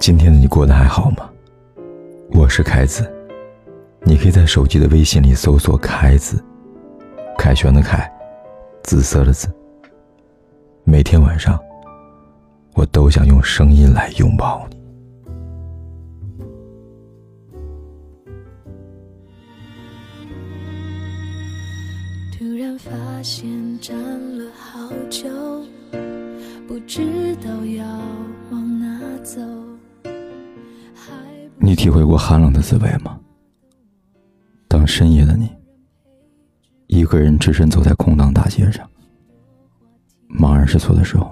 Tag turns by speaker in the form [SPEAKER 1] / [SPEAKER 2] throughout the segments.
[SPEAKER 1] 今天的你过得还好吗？我是凯子，你可以在手机的微信里搜索“凯子”，凯旋的凯，紫色的紫。每天晚上，我都想用声音来拥抱你。
[SPEAKER 2] 突然发现站了好久。不知道要往哪走。
[SPEAKER 1] 你体会过寒冷的滋味吗？当深夜的你，一个人只身走在空荡大街上，茫然失措的时候；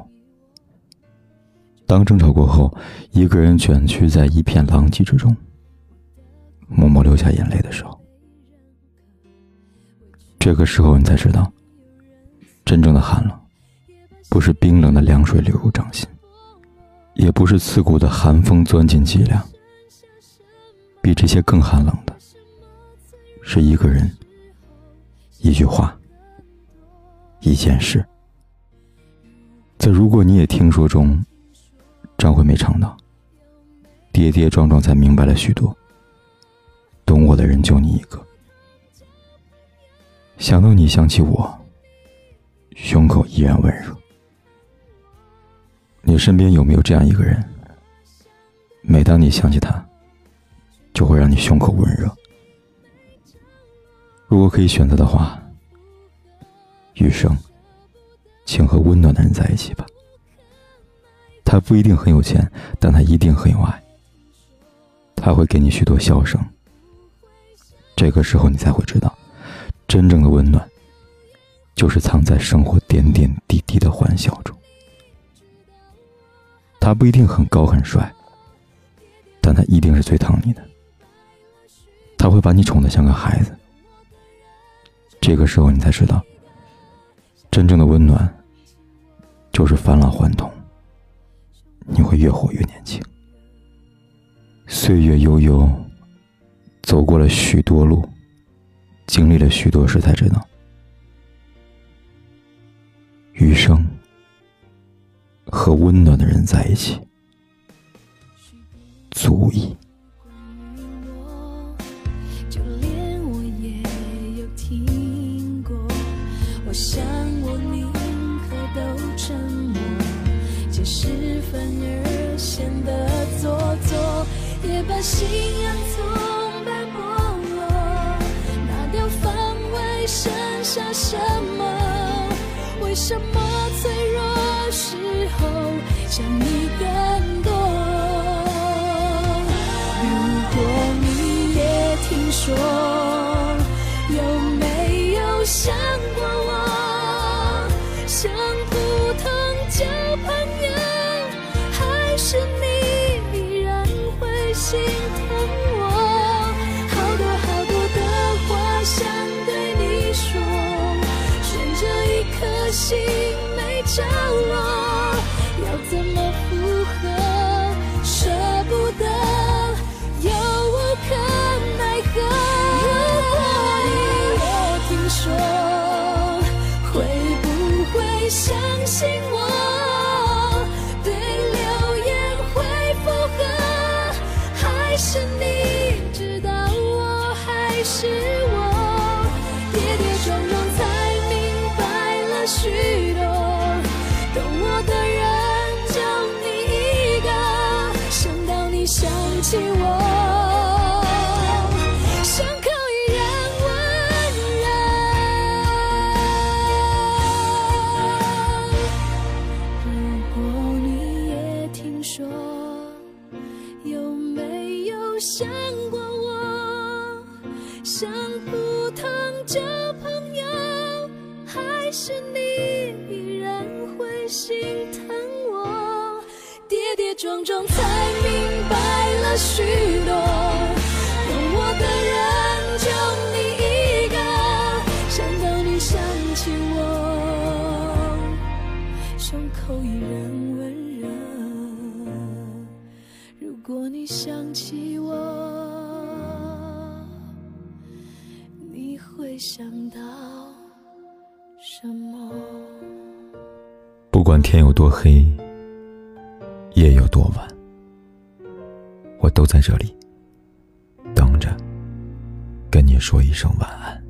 [SPEAKER 1] 当争吵过后，一个人卷曲在一片狼藉之中，默默流下眼泪的时候，这个时候你才知道，真正的寒冷。不是冰冷的凉水流入掌心，也不是刺骨的寒风钻进脊梁。比这些更寒冷的，是一个人、一句话、一件事。在如果你也听说中，张惠妹唱道：“跌跌撞撞才明白了许多，懂我的人就你一个。”想到你，想起我，胸口依然温热。你身边有没有这样一个人？每当你想起他，就会让你胸口温热。如果可以选择的话，余生，请和温暖的人在一起吧。他不一定很有钱，但他一定很有爱。他会给你许多笑声。这个时候，你才会知道，真正的温暖，就是藏在生活点点滴滴的欢笑中。他不一定很高很帅，但他一定是最疼你的。他会把你宠得像个孩子。这个时候，你才知道，真正的温暖就是返老还童。你会越活越年轻。岁月悠悠，走过了许多路，经历了许多事，才知道，余生。和温暖的人在一起，足矣。
[SPEAKER 2] 是反而显得做作，也把信仰从白剥落，拿掉防卫，剩下什么？为什么脆弱？时候想你更多。如果你也听说，有没有想过我？像普通交朋友，心疼我？好多好多的话想对你说，悬着一颗心。没着落要怎么复合？说，有没有想过我？像普通交朋友，还是你依然会？心疼我，跌跌撞撞才明白了许多。如果你想起我，你会想到什么？
[SPEAKER 1] 不管天有多黑，夜有多晚，我都在这里等着，跟你说一声晚安。